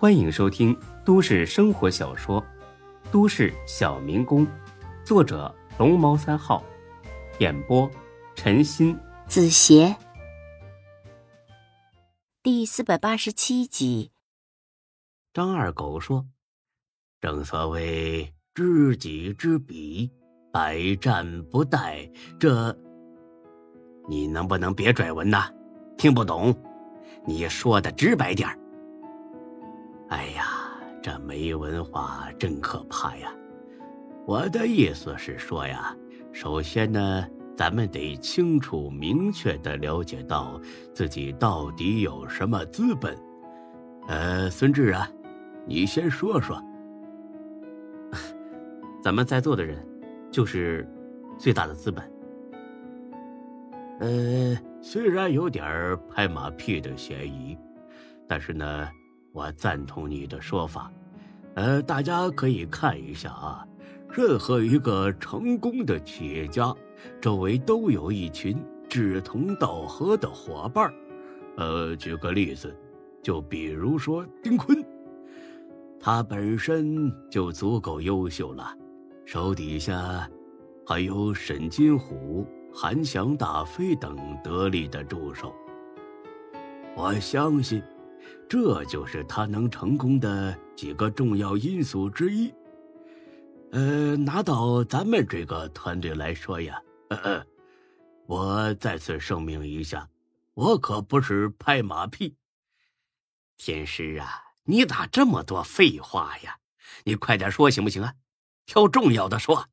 欢迎收听都市生活小说《都市小民工》，作者龙猫三号，演播陈鑫、子邪，第四百八十七集。张二狗说：“正所谓知己知彼，百战不殆。这，你能不能别拽文呐？听不懂，你说的直白点儿。”哎呀，这没文化真可怕呀！我的意思是说呀，首先呢，咱们得清楚明确的了解到自己到底有什么资本。呃，孙志啊，你先说说。咱们在座的人，就是最大的资本。呃，虽然有点拍马屁的嫌疑，但是呢。我赞同你的说法，呃，大家可以看一下啊，任何一个成功的企业家，周围都有一群志同道合的伙伴呃，举个例子，就比如说丁坤，他本身就足够优秀了，手底下还有沈金虎、韩翔、大飞等得力的助手。我相信。这就是他能成功的几个重要因素之一。呃，拿到咱们这个团队来说呀，呃我再次声明一下，我可不是拍马屁。天师啊，你咋这么多废话呀？你快点说行不行啊？挑重要的说。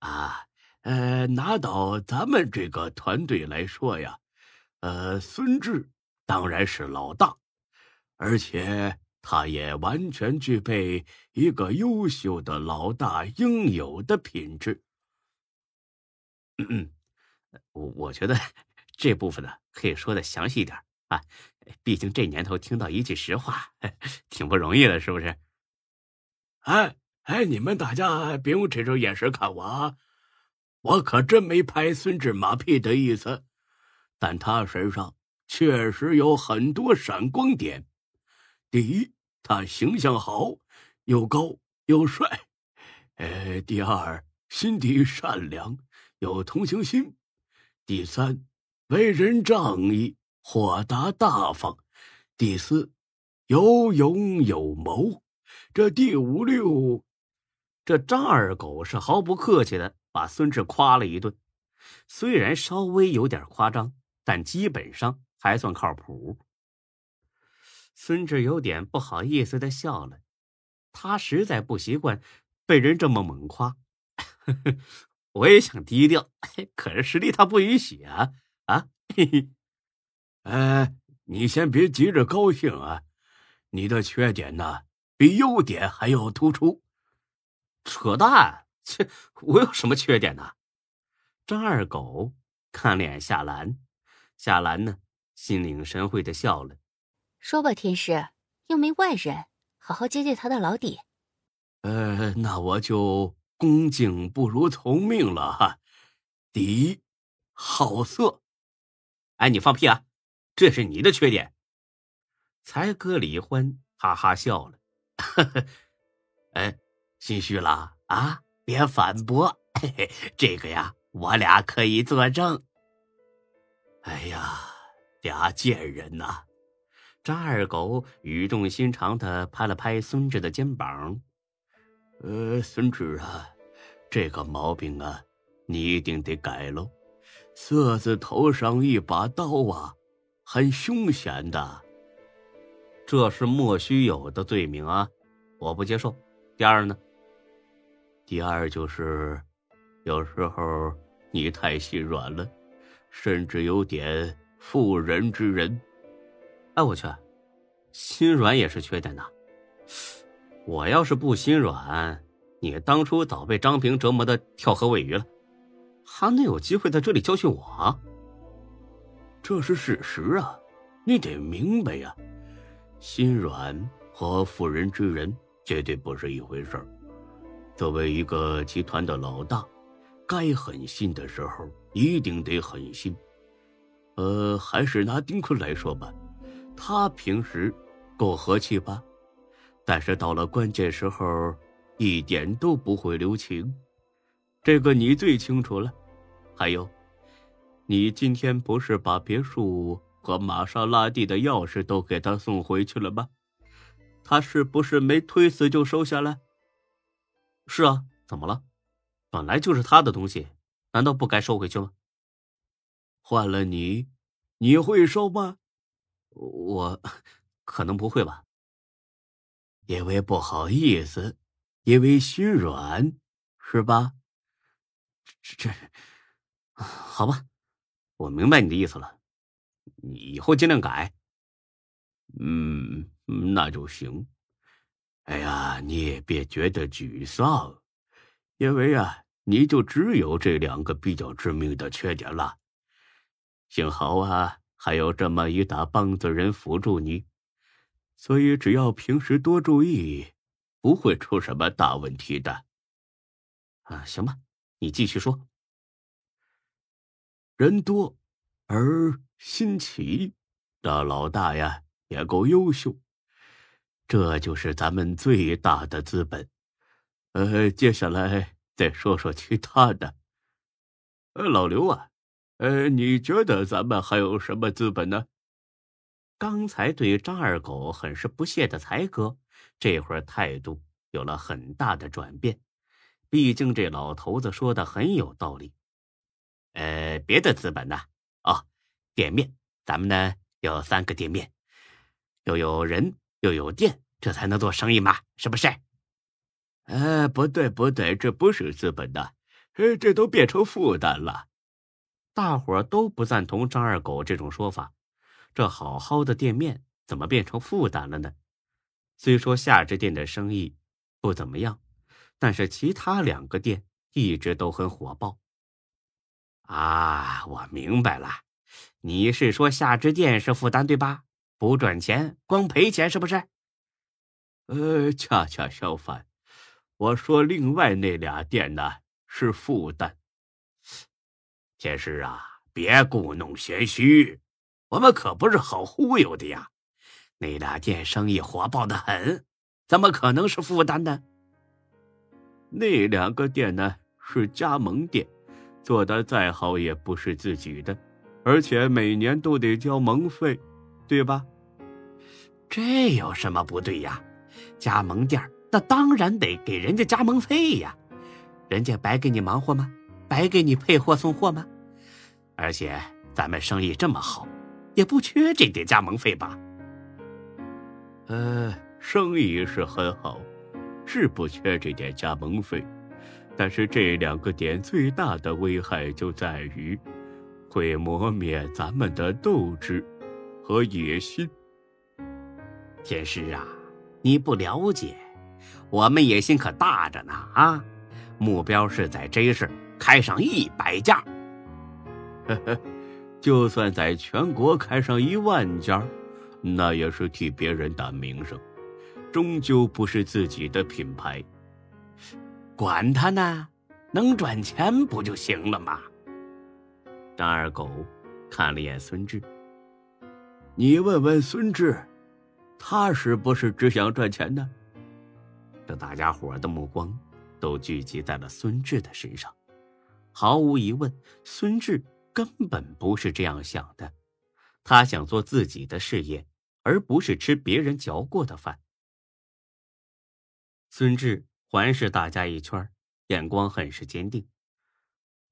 啊，呃，拿到咱们这个团队来说呀，呃，孙志当然是老大。而且，他也完全具备一个优秀的老大应有的品质。嗯，我我觉得 这部分呢，可以说的详细一点啊。毕竟这年头听到一句实话，挺不容易的，是不是？哎哎，你们大家别用这种眼神看我啊！我可真没拍孙志马屁的意思，但他身上确实有很多闪光点。第一，他形象好，又高又帅。呃，第二，心地善良，有同情心。第三，为人仗义，豁达大方。第四，有勇有谋。这第五六，这张二狗是毫不客气的把孙志夸了一顿。虽然稍微有点夸张，但基本上还算靠谱。孙志有点不好意思的笑了，他实在不习惯被人这么猛夸。我也想低调，可是实力他不允许啊！啊，嘿嘿，哎，你先别急着高兴啊，你的缺点呢比优点还要突出。扯淡！切，我有什么缺点呢？张二狗看脸夏兰，夏兰呢心领神会的笑了。说吧，天师，又没外人，好好接接他的老底。呃，那我就恭敬不如从命了哈。第一，好色。哎，你放屁啊！这是你的缺点。才哥李欢哈哈笑了。呵呵，哎，心虚了啊？别反驳。嘿嘿，这个呀，我俩可以作证。哎呀，俩贱人呐！张二狗语重心长的拍了拍孙志的肩膀：“呃，孙志啊，这个毛病啊，你一定得改喽。色字头上一把刀啊，很凶险的，这是莫须有的罪名啊，我不接受。第二呢？第二就是，有时候你太心软了，甚至有点妇人之仁。”哎，我去，心软也是缺点呐！我要是不心软，你当初早被张平折磨的跳河喂鱼了，还能有机会在这里教训我？这是事实啊，你得明白呀！心软和妇人之仁绝对不是一回事儿。作为一个集团的老大，该狠心的时候一定得狠心。呃，还是拿丁坤来说吧。他平时够和气吧？但是到了关键时候，一点都不会留情，这个你最清楚了。还有，你今天不是把别墅和玛莎拉蒂的钥匙都给他送回去了吗？他是不是没推辞就收下了？是啊，怎么了？本来就是他的东西，难道不该收回去吗？换了你，你会收吗？我可能不会吧。因为不好意思，因为心软，是吧？这这，好吧，我明白你的意思了。你以后尽量改。嗯，那就行。哎呀，你也别觉得沮丧，因为啊，你就只有这两个比较致命的缺点了。幸好啊，还有这么一大帮子人辅助你。所以，只要平时多注意，不会出什么大问题的。啊，行吧，你继续说。人多而心齐，这老大呀也够优秀，这就是咱们最大的资本。呃，接下来再说说其他的。呃，老刘啊，呃，你觉得咱们还有什么资本呢？刚才对张二狗很是不屑的才哥，这会儿态度有了很大的转变。毕竟这老头子说的很有道理。呃，别的资本呢？哦，店面，咱们呢有三个店面，又有人又有店，这才能做生意嘛，是不是？呃，不对不对，这不是资本的，呃，这都变成负担了。大伙都不赞同张二狗这种说法。这好好的店面怎么变成负担了呢？虽说夏之店的生意不怎么样，但是其他两个店一直都很火爆。啊，我明白了，你是说夏之店是负担对吧？不赚钱，光赔钱是不是？呃，恰恰相反，我说另外那俩店呢是负担。天师啊，别故弄玄虚。我们可不是好忽悠的呀！那俩店生意火爆的很，怎么可能是负担呢？那两个店呢是加盟店，做的再好也不是自己的，而且每年都得交盟费，对吧？这有什么不对呀？加盟店那当然得给人家加盟费呀，人家白给你忙活吗？白给你配货送货吗？而且咱们生意这么好。也不缺这点加盟费吧？呃，生意是很好，是不缺这点加盟费，但是这两个点最大的危害就在于，会磨灭咱们的斗志和野心。天师啊，你不了解，我们野心可大着呢啊！目标是在 J 市开上一百家。呵呵。就算在全国开上一万家，那也是替别人打名声，终究不是自己的品牌。管他呢，能赚钱不就行了吗？张二狗看了眼孙志，你问问孙志，他是不是只想赚钱呢？这大家伙的目光都聚集在了孙志的身上，毫无疑问，孙志。根本不是这样想的，他想做自己的事业，而不是吃别人嚼过的饭。孙志环视大家一圈，眼光很是坚定。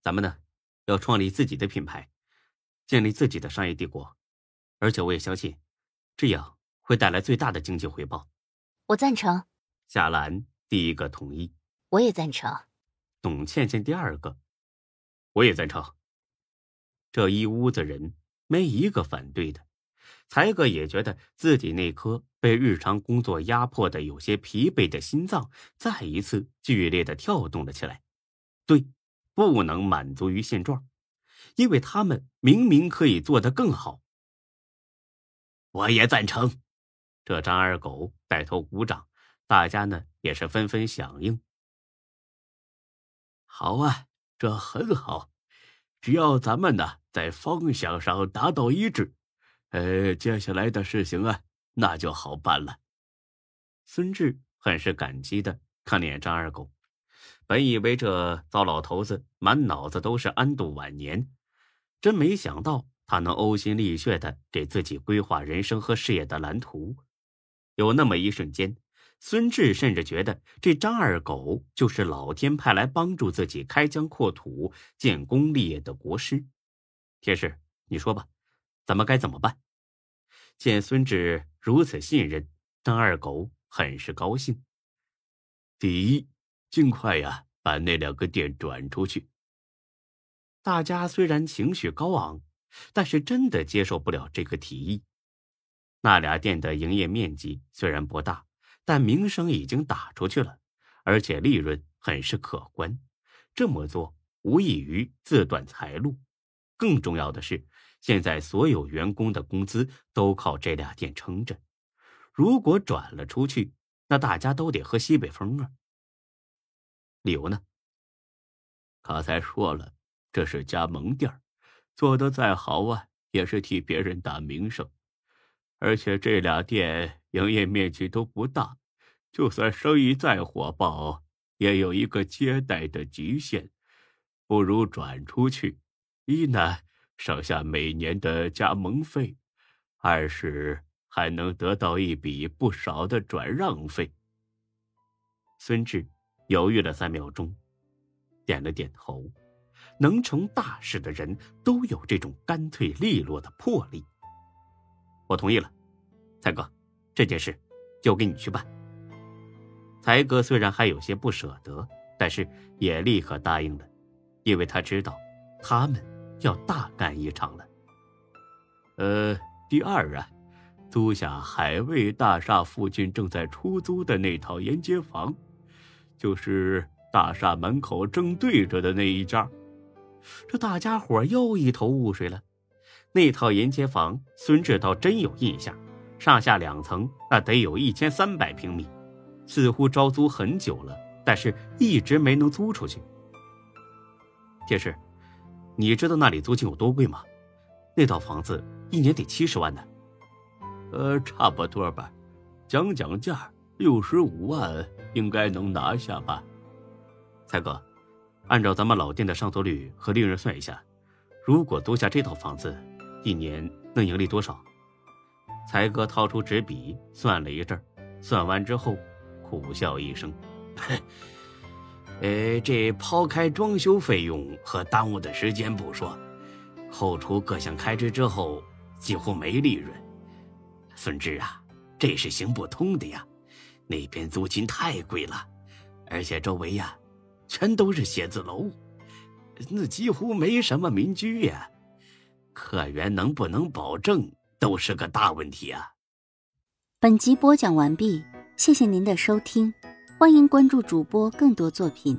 咱们呢，要创立自己的品牌，建立自己的商业帝国，而且我也相信，这样会带来最大的经济回报。我赞成。夏兰第一个同意。我也赞成。董倩倩第二个。我也赞成。这一屋子人没一个反对的，才哥也觉得自己那颗被日常工作压迫的有些疲惫的心脏再一次剧烈的跳动了起来。对，不能满足于现状，因为他们明明可以做得更好。我也赞成，这张二狗带头鼓掌，大家呢也是纷纷响应。好啊，这很好。只要咱们呢在方向上达到一致，呃，接下来的事情啊那就好办了。孙志很是感激的看了眼张二狗，本以为这糟老头子满脑子都是安度晚年，真没想到他能呕心沥血的给自己规划人生和事业的蓝图。有那么一瞬间，孙志甚至觉得这张二狗就是老天派来帮助自己开疆扩土、建功立业的国师。天师，你说吧，咱们该怎么办？见孙志如此信任张二狗。很是高兴。第一，尽快呀，把那两个店转出去。大家虽然情绪高昂，但是真的接受不了这个提议。那俩店的营业面积虽然不大，但名声已经打出去了，而且利润很是可观。这么做无异于自断财路。更重要的是，现在所有员工的工资都靠这俩店撑着。如果转了出去，那大家都得喝西北风啊。理由呢？刚才说了，这是加盟店，做的再好啊，也是替别人打名声。而且这俩店营业面积都不大，就算生意再火爆，也有一个接待的极限。不如转出去，一呢省下每年的加盟费，二是。还能得到一笔不少的转让费。孙志犹豫了三秒钟，点了点头。能成大事的人都有这种干脆利落的魄力。我同意了，才哥，这件事交给你去办。才哥虽然还有些不舍得，但是也立刻答应了，因为他知道他们要大干一场了。呃，第二啊。租下海味大厦附近正在出租的那套沿街房，就是大厦门口正对着的那一家。这大家伙又一头雾水了。那套沿街房，孙志倒真有印象，上下两层，那得有一千三百平米，似乎招租很久了，但是一直没能租出去。铁师，你知道那里租金有多贵吗？那套房子一年得七十万呢。呃，差不多吧，讲讲价，六十五万应该能拿下吧。才哥，按照咱们老店的上座率和利润算一下，如果租下这套房子，一年能盈利多少？才哥掏出纸笔算了一阵，算完之后苦笑一声：“呃，这抛开装修费用和耽误的时间不说，扣除各项开支之后，几乎没利润。”孙志啊，这是行不通的呀！那边租金太贵了，而且周围呀，全都是写字楼，那几乎没什么民居呀。客源能不能保证，都是个大问题啊！本集播讲完毕，谢谢您的收听，欢迎关注主播更多作品。